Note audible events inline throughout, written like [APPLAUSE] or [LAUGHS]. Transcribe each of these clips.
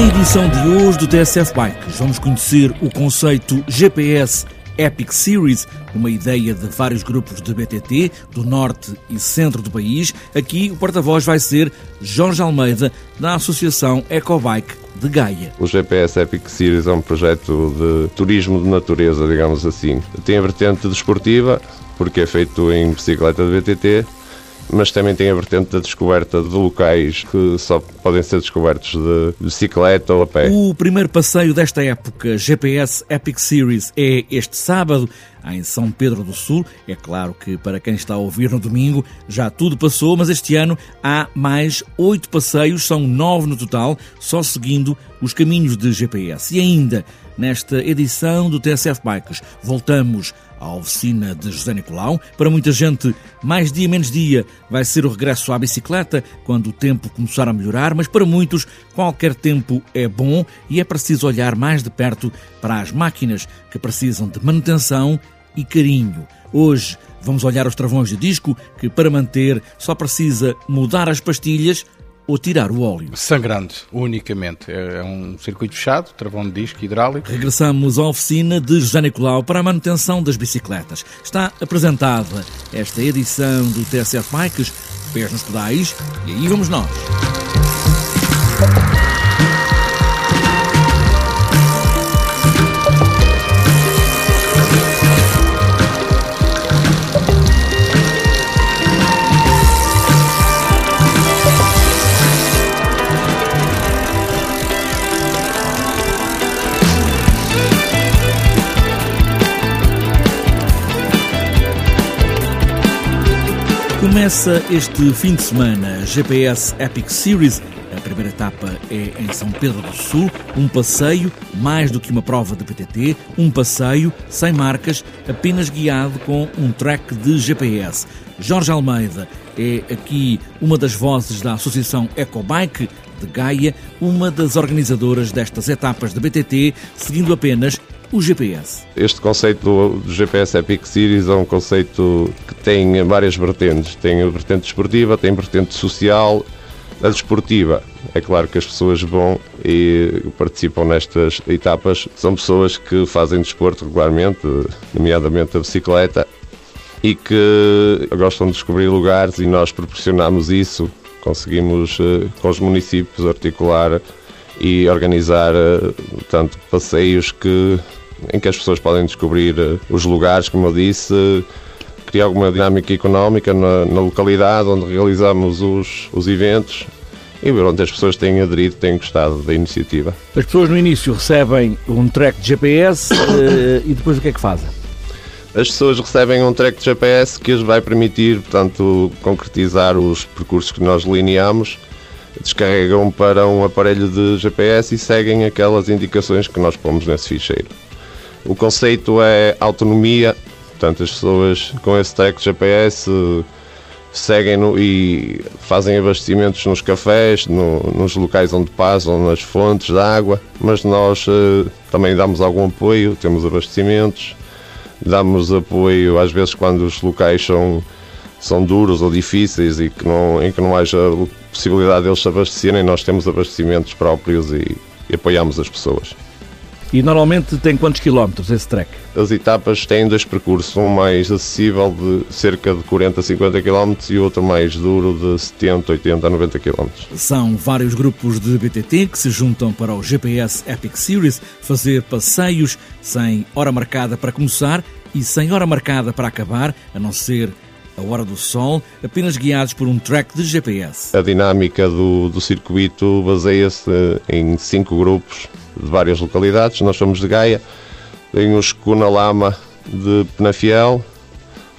emissão de hoje do TSF Bikes vamos conhecer o conceito GPS Epic Series, uma ideia de vários grupos de BTT do norte e centro do país. Aqui o porta-voz vai ser Jorge Almeida, da Associação Ecobike de Gaia. O GPS Epic Series é um projeto de turismo de natureza, digamos assim. Tem a vertente desportiva, porque é feito em bicicleta de BTT, mas também tem a vertente da descoberta de locais que só podem ser descobertos de bicicleta ou a pé. O primeiro passeio desta época, GPS Epic Series, é este sábado em São Pedro do Sul. É claro que para quem está a ouvir no domingo já tudo passou, mas este ano há mais oito passeios, são nove no total, só seguindo os caminhos de GPS. E ainda, nesta edição do TSF Bikes, voltamos à oficina de José Nicolau. Para muita gente, mais dia menos dia vai ser o regresso à bicicleta quando o tempo começar a melhorar, mas para muitos, qualquer tempo é bom e é preciso olhar mais de perto para as máquinas que precisam de manutenção e carinho. Hoje vamos olhar os travões de disco que, para manter, só precisa mudar as pastilhas ou tirar o óleo. Sangrando, unicamente. É um circuito fechado, travão de disco hidráulico. Regressamos à oficina de José Nicolau para a manutenção das bicicletas. Está apresentada esta edição do TSF Bikes, pés nos pedais, e aí vamos nós. Começa este fim de semana GPS Epic Series. A primeira etapa é em São Pedro do Sul, um passeio, mais do que uma prova de PTT, um passeio sem marcas, apenas guiado com um track de GPS. Jorge Almeida é aqui uma das vozes da Associação Ecobike de Gaia, uma das organizadoras destas etapas de BTT, seguindo apenas o GPS. Este conceito do GPS Epic Series é um conceito que tem várias vertentes. Tem a vertente esportiva, tem a vertente social, a desportiva. É claro que as pessoas vão e participam nestas etapas. São pessoas que fazem desporto regularmente, nomeadamente a bicicleta, e que gostam de descobrir lugares e nós proporcionamos isso. Conseguimos, eh, com os municípios, articular e organizar eh, tanto passeios que em que as pessoas podem descobrir eh, os lugares, como eu disse, criar alguma dinâmica económica na, na localidade onde realizamos os, os eventos e onde as pessoas têm aderido, têm gostado da iniciativa. As pessoas no início recebem um track de GPS eh, [COUGHS] e depois o que é que fazem? As pessoas recebem um track de GPS que lhes vai permitir, portanto, concretizar os percursos que nós delineamos, descarregam para um aparelho de GPS e seguem aquelas indicações que nós pomos nesse ficheiro. O conceito é autonomia, portanto, as pessoas com esse tag GPS seguem no, e fazem abastecimentos nos cafés, no, nos locais onde passam, nas fontes de água, mas nós uh, também damos algum apoio, temos abastecimentos, damos apoio às vezes quando os locais são, são duros ou difíceis e que não, em que não haja possibilidade deles se abastecerem, nós temos abastecimentos próprios e, e apoiamos as pessoas. E normalmente tem quantos quilómetros esse trek? As etapas têm dois percursos, um mais acessível de cerca de 40 a 50 km e outro mais duro de 70, 80 a 90 km. São vários grupos de BTT que se juntam para o GPS Epic Series fazer passeios sem hora marcada para começar e sem hora marcada para acabar, a não ser a hora do sol, apenas guiados por um track de GPS. A dinâmica do, do circuito baseia-se em cinco grupos de várias localidades. Nós somos de Gaia, tem os Cunalama de Penafiel,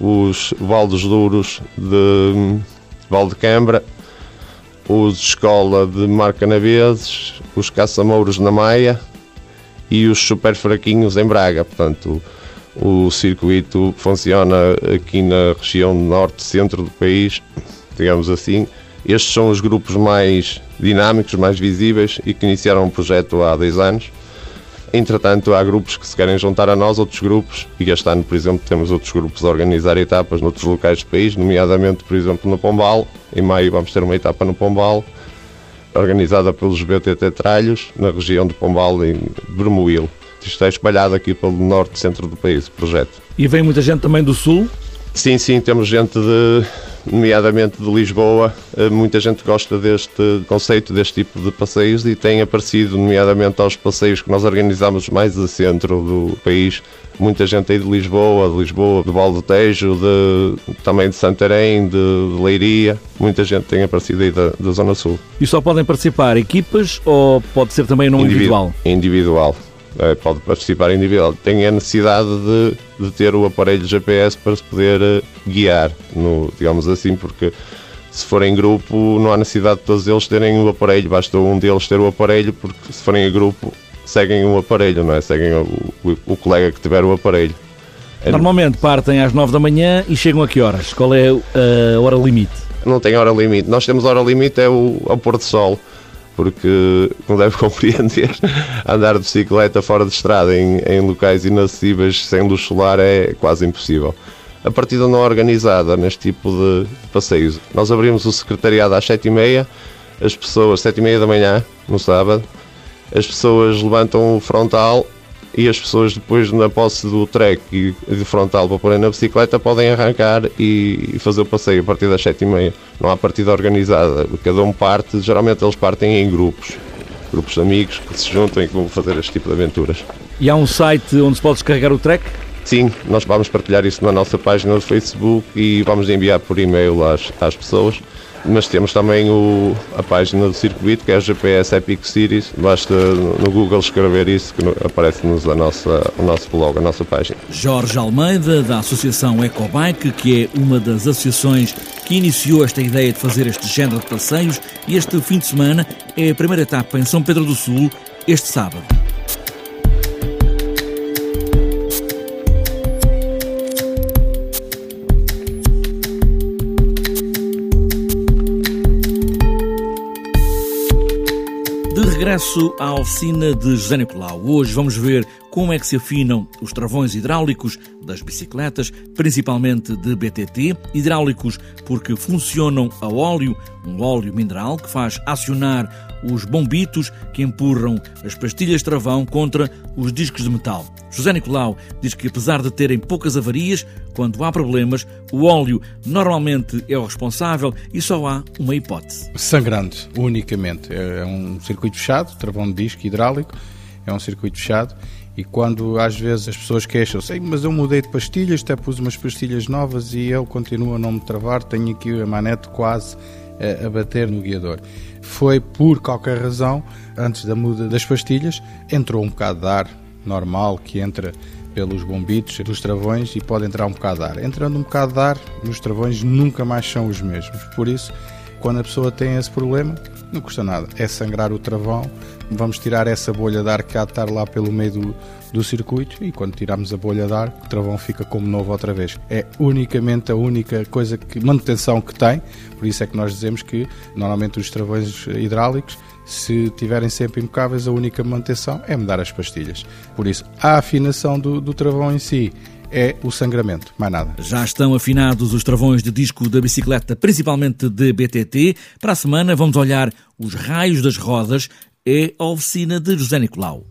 os Valdes Duros de Valdecambra, os Escola de Marcanaveses, os Caçamouros na Maia e os Super Fraquinhos em Braga. Portanto, o circuito funciona aqui na região norte-centro do país, digamos assim. Estes são os grupos mais dinâmicos, mais visíveis e que iniciaram o projeto há 10 anos. Entretanto, há grupos que se querem juntar a nós, outros grupos, e este ano, por exemplo, temos outros grupos a organizar etapas noutros locais do país, nomeadamente, por exemplo, no Pombal. Em maio vamos ter uma etapa no Pombal. organizada pelos BTT Tralhos, na região de Pombal, em Bermoil. Isto é espalhado aqui pelo norte e centro do país, o projeto. E vem muita gente também do sul? Sim, sim, temos gente de, nomeadamente de Lisboa. Eh, muita gente gosta deste conceito, deste tipo de passeios e tem aparecido, nomeadamente aos passeios que nós organizamos mais a centro do país. Muita gente aí de Lisboa, de Lisboa, do Val do Tejo, de, também de Santarém, de, de Leiria. Muita gente tem aparecido aí da, da Zona Sul. E só podem participar equipas ou pode ser também num individual? Individual. É, pode participar individual. Tem a necessidade de, de ter o aparelho GPS para se poder eh, guiar, no, digamos assim, porque se for em grupo não há necessidade de todos eles terem o aparelho, basta um deles ter o aparelho, porque se forem em grupo seguem o aparelho, não é? Seguem o, o, o colega que tiver o aparelho. É Normalmente partem às 9 da manhã e chegam a que horas? Qual é a hora limite? Não tem hora limite. Nós temos hora limite é o, ao pôr do sol porque, como deve [LAUGHS] compreender, andar de bicicleta fora de estrada em, em locais inacessíveis sem luz solar é quase impossível. A partida não organizada neste tipo de, passeios. Nós abrimos o secretariado às 7h30, as pessoas, 7h30 da manhã, no sábado, as pessoas levantam o frontal e as pessoas depois na posse do trek e de frontal para pôr na bicicleta podem arrancar e fazer o passeio a partir das 7h30. Não há partida organizada, cada um parte, geralmente eles partem em grupos, grupos de amigos que se juntam e que vão fazer este tipo de aventuras. E há um site onde se pode descarregar o trek? Sim, nós vamos partilhar isso na nossa página do Facebook e vamos enviar por e-mail às, às pessoas mas temos também o, a página do circuito, que é a GPS Epic Series. Basta no Google escrever isso que aparece-nos o nosso blog, a nossa página. Jorge Almeida, da Associação Ecobike, que é uma das associações que iniciou esta ideia de fazer este género de passeios, e este fim de semana é a primeira etapa em São Pedro do Sul, este sábado. Regresso à oficina de José Nicolau. Hoje vamos ver como é que se afinam os travões hidráulicos das bicicletas, principalmente de BTT, hidráulicos porque funcionam a óleo, um óleo mineral que faz acionar os bombitos que empurram as pastilhas travão contra os discos de metal. José Nicolau diz que apesar de terem poucas avarias, quando há problemas, o óleo normalmente é o responsável e só há uma hipótese. Sangrando, unicamente. É um circuito fechado, travão de disco hidráulico, é um circuito fechado e quando às vezes as pessoas queixam-se, mas eu mudei de pastilhas, até pus umas pastilhas novas e ele continua a não me travar, tenho aqui a manete quase a, a bater no guiador. Foi por qualquer razão, antes da muda das pastilhas, entrou um bocado de ar normal que entra pelos bombitos dos travões e pode entrar um bocado de ar. Entrando um bocado de ar, nos travões nunca mais são os mesmos. Por isso, quando a pessoa tem esse problema, não custa nada. É sangrar o travão, vamos tirar essa bolha de ar que há de estar lá pelo meio do, do circuito e quando tirarmos a bolha de ar, o travão fica como novo outra vez. É unicamente a única coisa que manutenção que tem, por isso é que nós dizemos que normalmente os travões hidráulicos se tiverem sempre impecáveis, a única manutenção é mudar as pastilhas. Por isso, a afinação do, do travão em si é o sangramento, mais nada. Já estão afinados os travões de disco da bicicleta, principalmente de BTT. Para a semana vamos olhar os raios das rodas. É a oficina de José Nicolau.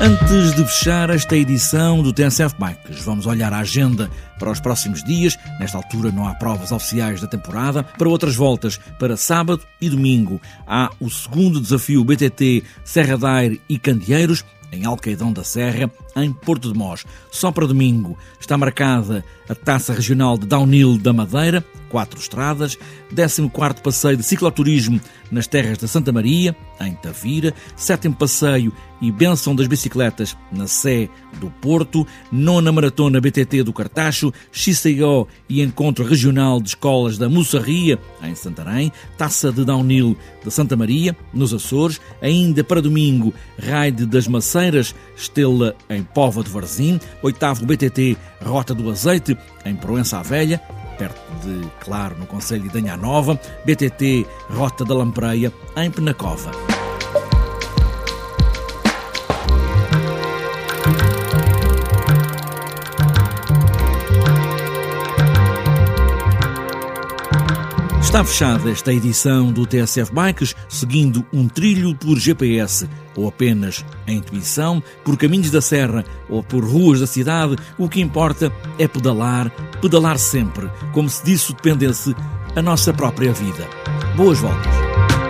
Antes de fechar esta edição do TNCF Bikes, vamos olhar a agenda para os próximos dias. Nesta altura não há provas oficiais da temporada. Para outras voltas, para sábado e domingo, há o segundo desafio BTT Serra da Aire e Candeeiros em Alcaidão da Serra, em Porto de Mós. Só para domingo está marcada a Taça Regional de Downhill da Madeira, quatro estradas, 14º Passeio de Cicloturismo nas terras da Santa Maria, em Tavira, sétimo Passeio e Benção das Bicicletas na Sé do Porto, nona Maratona BTT do Cartacho, XCO e Encontro Regional de Escolas da Moçarria, em Santarém, Taça de Downhill de Santa Maria, nos Açores, ainda para domingo, Raid das Maceiras, Estela em Pova de Varzim, oitavo BTT Rota do Azeite, em Proença à Velha, perto de Claro, no Conselho de Danha Nova, BTT Rota da Lampreia, em Penacova. Está fechada esta edição do TSF Bikes, seguindo um trilho por GPS ou apenas a intuição, por caminhos da serra ou por ruas da cidade, o que importa é pedalar, pedalar sempre, como se disso dependesse a nossa própria vida. Boas voltas!